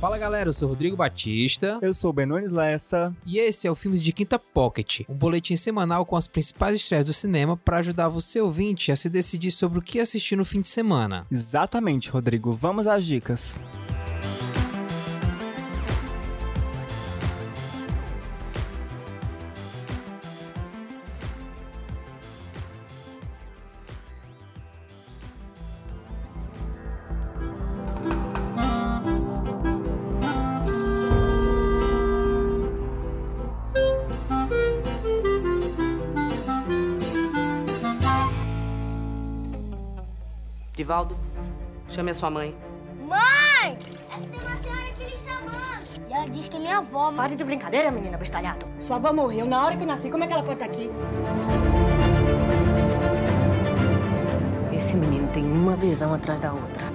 Fala galera, eu sou Rodrigo Batista. Eu sou Benones Lessa. E esse é o Filmes de Quinta Pocket, um boletim semanal com as principais estreias do cinema para ajudar você ouvinte a se decidir sobre o que assistir no fim de semana. Exatamente, Rodrigo. Vamos às dicas. Divaldo, chame a sua mãe. Mãe! Essa tem uma senhora aqui lhe chamando. E ela diz que é minha avó. Pare de brincadeira, menina bestalhado. Sua avó morreu na hora que eu nasci. Como é que ela pode estar aqui? Esse menino tem uma visão atrás da outra.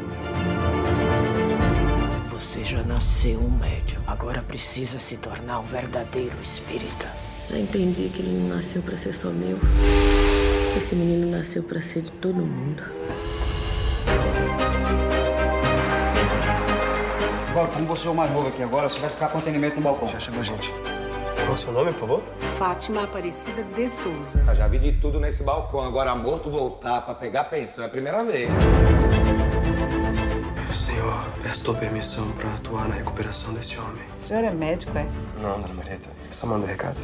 Você já nasceu um médium. Agora precisa se tornar um verdadeiro espírita. Já entendi que ele não nasceu para ser só meu. Esse menino nasceu para ser de todo mundo. Agora, como você é o mais novo aqui agora, você vai ficar com atendimento no balcão. Já chegou gente. Qual é o seu nome, por favor? Fátima Aparecida de Souza. Eu já vi de tudo nesse balcão. Agora, morto voltar pra pegar pensão é a primeira vez. Senhor, peço tua permissão pra atuar na recuperação desse homem. O senhor é médico, é? Não, dona Marieta. Só mando recados.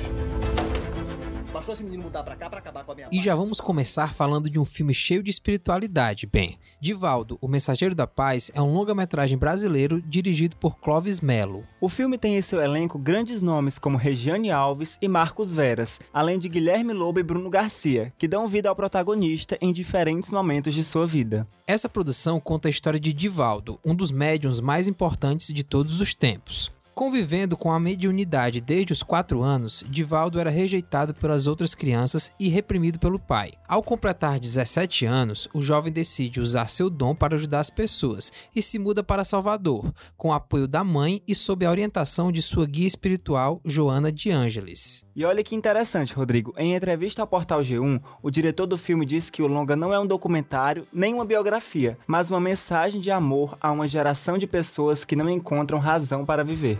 Bastou esse menino mudar pra cá pra acabar com a minha E já vamos começar falando de um filme cheio de espiritualidade. Bem, Divaldo, O Mensageiro da Paz é um longa-metragem brasileiro dirigido por Clovis Melo. O filme tem em seu elenco grandes nomes como Regiane Alves e Marcos Veras, além de Guilherme Lobo e Bruno Garcia, que dão vida ao protagonista em diferentes momentos de sua vida. Essa produção conta a história de Divaldo, um dos médiuns mais importantes de todos os tempos. Convivendo com a mediunidade desde os 4 anos, Divaldo era rejeitado pelas outras crianças e reprimido pelo pai. Ao completar 17 anos, o jovem decide usar seu dom para ajudar as pessoas e se muda para Salvador, com o apoio da mãe e sob a orientação de sua guia espiritual, Joana de Ângeles. E olha que interessante, Rodrigo. Em entrevista ao portal G1, o diretor do filme disse que o longa não é um documentário nem uma biografia, mas uma mensagem de amor a uma geração de pessoas que não encontram razão para viver.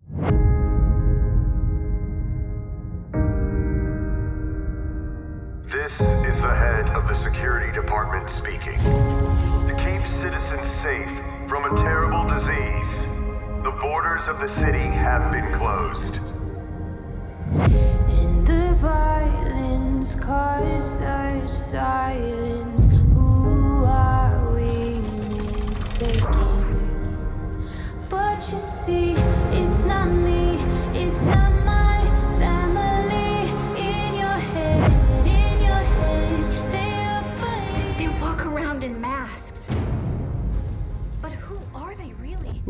department speaking. To keep citizens safe from a terrible disease, the borders of the city have been closed. The violence cause such silence.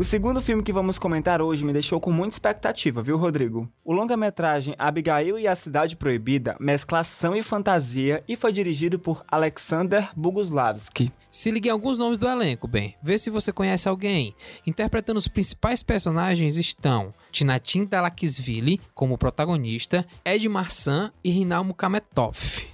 O segundo filme que vamos comentar hoje me deixou com muita expectativa, viu, Rodrigo? O longa-metragem Abigail e a Cidade Proibida mescla ação e fantasia e foi dirigido por Alexander Boguslavski. Se ligue alguns nomes do elenco, bem. Vê se você conhece alguém. Interpretando os principais personagens estão Tinatin Dalakisvili como protagonista, Ed Marsan e Rinalmo Kametov.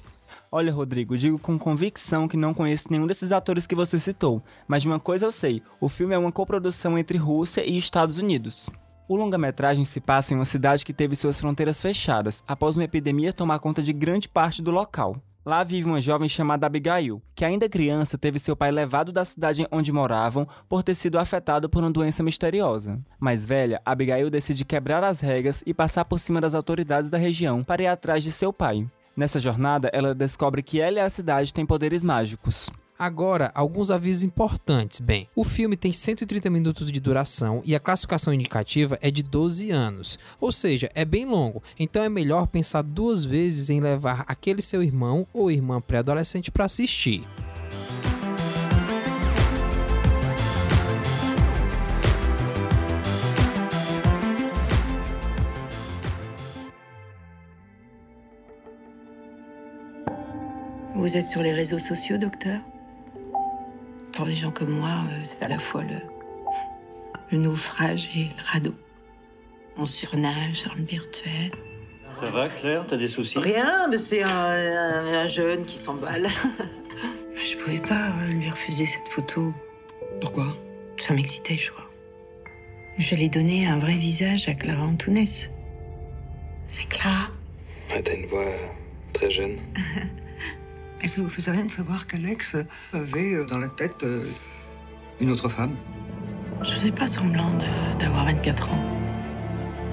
Olha, Rodrigo, digo com convicção que não conheço nenhum desses atores que você citou, mas de uma coisa eu sei: o filme é uma coprodução entre Rússia e Estados Unidos. O longa-metragem se passa em uma cidade que teve suas fronteiras fechadas após uma epidemia tomar conta de grande parte do local. Lá vive uma jovem chamada Abigail, que ainda criança teve seu pai levado da cidade onde moravam por ter sido afetado por uma doença misteriosa. Mais velha, Abigail decide quebrar as regras e passar por cima das autoridades da região para ir atrás de seu pai. Nessa jornada, ela descobre que ela e a cidade têm poderes mágicos. Agora, alguns avisos importantes. Bem, o filme tem 130 minutos de duração e a classificação indicativa é de 12 anos, ou seja, é bem longo, então é melhor pensar duas vezes em levar aquele seu irmão ou irmã pré-adolescente para assistir. Vous êtes sur les réseaux sociaux, docteur? Pour les gens comme moi, euh, c'est à la fois le, le naufrage et le radeau. On surnage sur le virtuel. Ça va, Claire? T'as des soucis? Rien, mais c'est un, un- un jeune qui s'emballe. Je pouvais pas euh, lui refuser cette photo. Pourquoi? Ça m'excitait, je crois. J'allais donner un vrai visage à Clara Antounès. C'est Clara. Ouais, T'as une voix euh, très jeune. Et ça vous faisait rien de savoir qu'Alex avait dans la tête euh, une autre femme Je faisais pas semblant d'avoir 24 ans.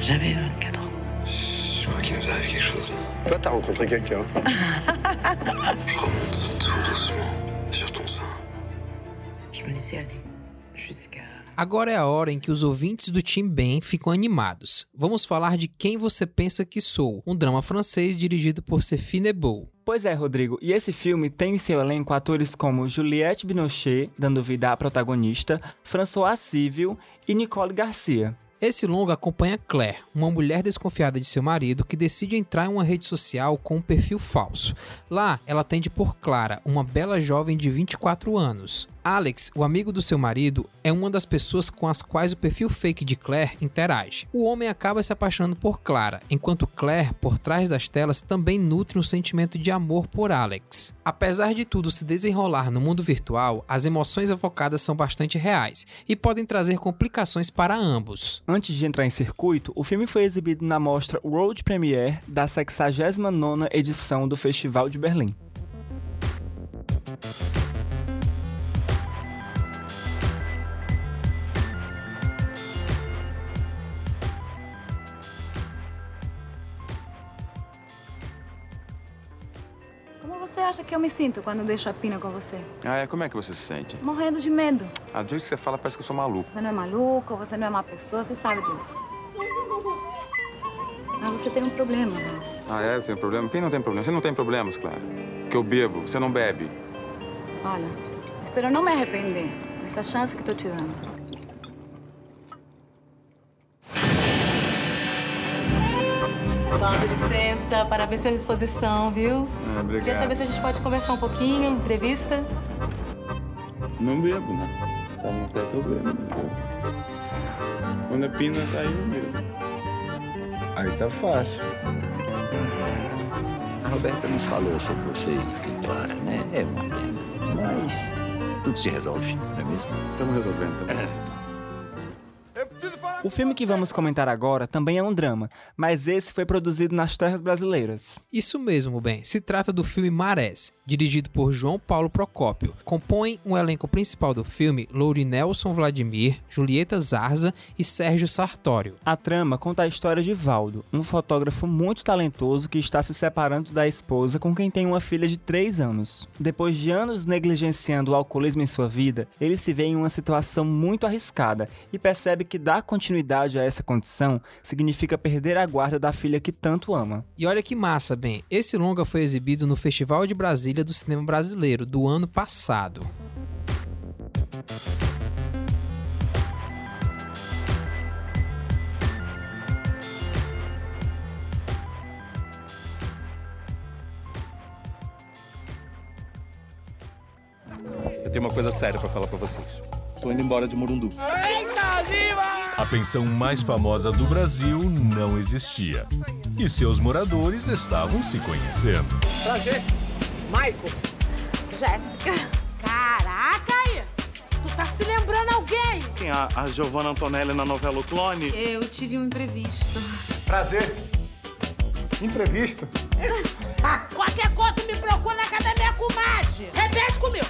J'avais 24 ans. Je crois qu'il nous arrive quelque chose. Toi, t'as rencontré quelqu'un. Je remonte tout doucement sur ton sein. Je me laissais aller. Jusqu'à. Agora é a hora em que os ouvintes do Team Ben ficam animados. Vamos falar de Quem Você Pensa Que Sou, um drama francês dirigido por Sophie Nebot. Pois é, Rodrigo, e esse filme tem em seu elenco atores como Juliette Binoche, dando vida à protagonista, François Civil e Nicole Garcia. Esse longa acompanha Claire, uma mulher desconfiada de seu marido que decide entrar em uma rede social com um perfil falso. Lá, ela atende por Clara, uma bela jovem de 24 anos. Alex, o amigo do seu marido, é uma das pessoas com as quais o perfil fake de Claire interage. O homem acaba se apaixonando por Clara, enquanto Claire, por trás das telas, também nutre um sentimento de amor por Alex. Apesar de tudo se desenrolar no mundo virtual, as emoções evocadas são bastante reais e podem trazer complicações para ambos. Antes de entrar em circuito, o filme foi exibido na mostra World Premiere da 69ª edição do Festival de Berlim. Que eu me sinto quando deixo a pina com você? Ah, é? Como é que você se sente? Morrendo de medo. Ah, do jeito que você fala, parece que eu sou maluco. Você não é maluco, você não é má pessoa, você sabe disso. Mas você tem um problema, né? Ah, é? Eu tenho problema? Quem não tem problema? Você não tem problemas, claro. Que eu bebo, você não bebe. Olha, espero não me arrepender dessa chance que tô te dando. Com licença, parabéns pela exposição, viu? Ah, Queria saber se a gente pode conversar um pouquinho, entrevista. Não bebo, né? Tá não quer que eu bebo, né? Quando a pina tá aí, eu bebo. Aí tá fácil. A Roberta nos falou sobre você e Clara, né? É uma pena. Mas tudo se resolve, não é mesmo? Estamos resolvendo, tá O filme que vamos comentar agora também é um drama, mas esse foi produzido nas terras brasileiras. Isso mesmo, bem. Se trata do filme Marés, dirigido por João Paulo Procópio. Compõem o elenco principal do filme Lourinelson Vladimir, Julieta Zarza e Sérgio Sartório. A trama conta a história de Valdo, um fotógrafo muito talentoso que está se separando da esposa com quem tem uma filha de 3 anos. Depois de anos negligenciando o alcoolismo em sua vida, ele se vê em uma situação muito arriscada e percebe que dar continuidade a essa condição significa perder a guarda da filha que tanto ama. E olha que massa, bem. Esse longa foi exibido no Festival de Brasília do Cinema Brasileiro do ano passado. Eu tenho uma coisa séria pra falar pra vocês. Tô indo embora de Murundu. Eita, viva! A pensão mais famosa do Brasil não existia. E seus moradores estavam se conhecendo. Prazer. Michael. Jéssica. Caraca aí! Tu tá se lembrando alguém? Tem a, a Giovanna Antonelli na novela O Clone. Eu tive um imprevisto. Prazer. Imprevisto? Qualquer coisa me procura na academia com Mage. Repete comigo.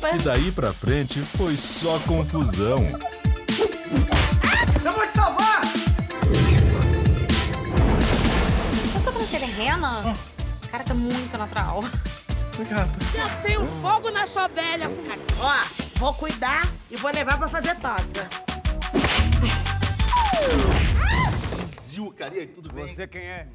O ímpar. E daí pra frente foi só confusão. Eu vou te salvar! Eu sou terrena? Cara, tá muito natural. Obrigado. Eu tenho fogo na sua velha. Ó, vou cuidar e vou levar pra fazer tosa. Zil, carinha, tudo bem? Você quem é?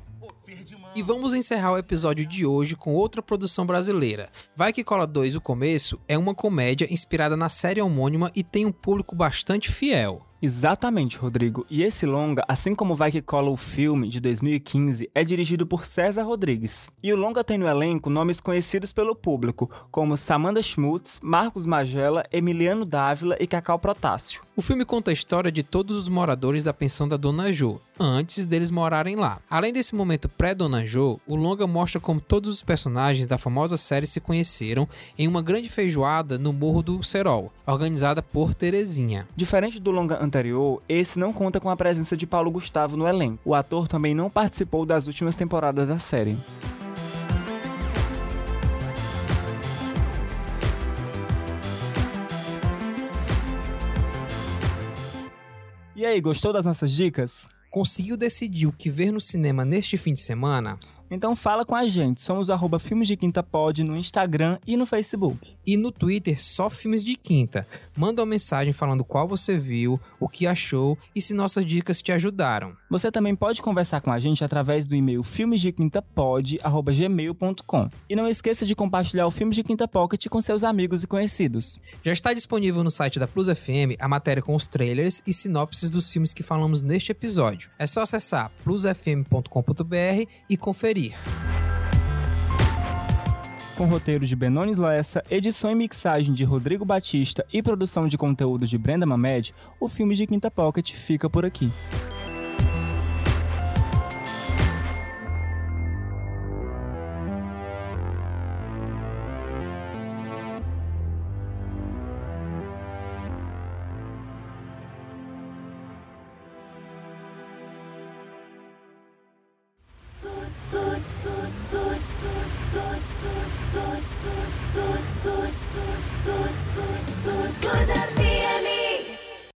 E vamos encerrar o episódio de hoje com outra produção brasileira. Vai que Cola 2 O Começo é uma comédia inspirada na série homônima e tem um público bastante fiel. Exatamente, Rodrigo. E esse longa, assim como vai que cola o filme de 2015, é dirigido por César Rodrigues. E o longa tem no elenco nomes conhecidos pelo público, como Samantha Schmutz, Marcos Magela, Emiliano Dávila e Cacau Protássio. O filme conta a história de todos os moradores da pensão da Dona Jo, antes deles morarem lá. Além desse momento pré-Dona Jo, o longa mostra como todos os personagens da famosa série se conheceram em uma grande feijoada no Morro do Serol, organizada por Terezinha. Diferente do longa anterior, esse não conta com a presença de Paulo Gustavo no elenco. O ator também não participou das últimas temporadas da série. E aí, gostou das nossas dicas? Conseguiu decidir o que ver no cinema neste fim de semana? Então fala com a gente, somos arroba Filmes de Quinta Pod no Instagram e no Facebook. E no Twitter, só Filmes de Quinta. Manda uma mensagem falando qual você viu, o que achou e se nossas dicas te ajudaram. Você também pode conversar com a gente através do e-mail filmesdequintapod.gmail.com E não esqueça de compartilhar o Filmes de Quinta Pocket com seus amigos e conhecidos. Já está disponível no site da Plus FM a matéria com os trailers e sinopses dos filmes que falamos neste episódio. É só acessar plusfm.com.br e conferir. Com roteiro de Benones Lessa, edição e mixagem de Rodrigo Batista e produção de conteúdo de Brenda Mamed, o filme de Quinta Pocket fica por aqui.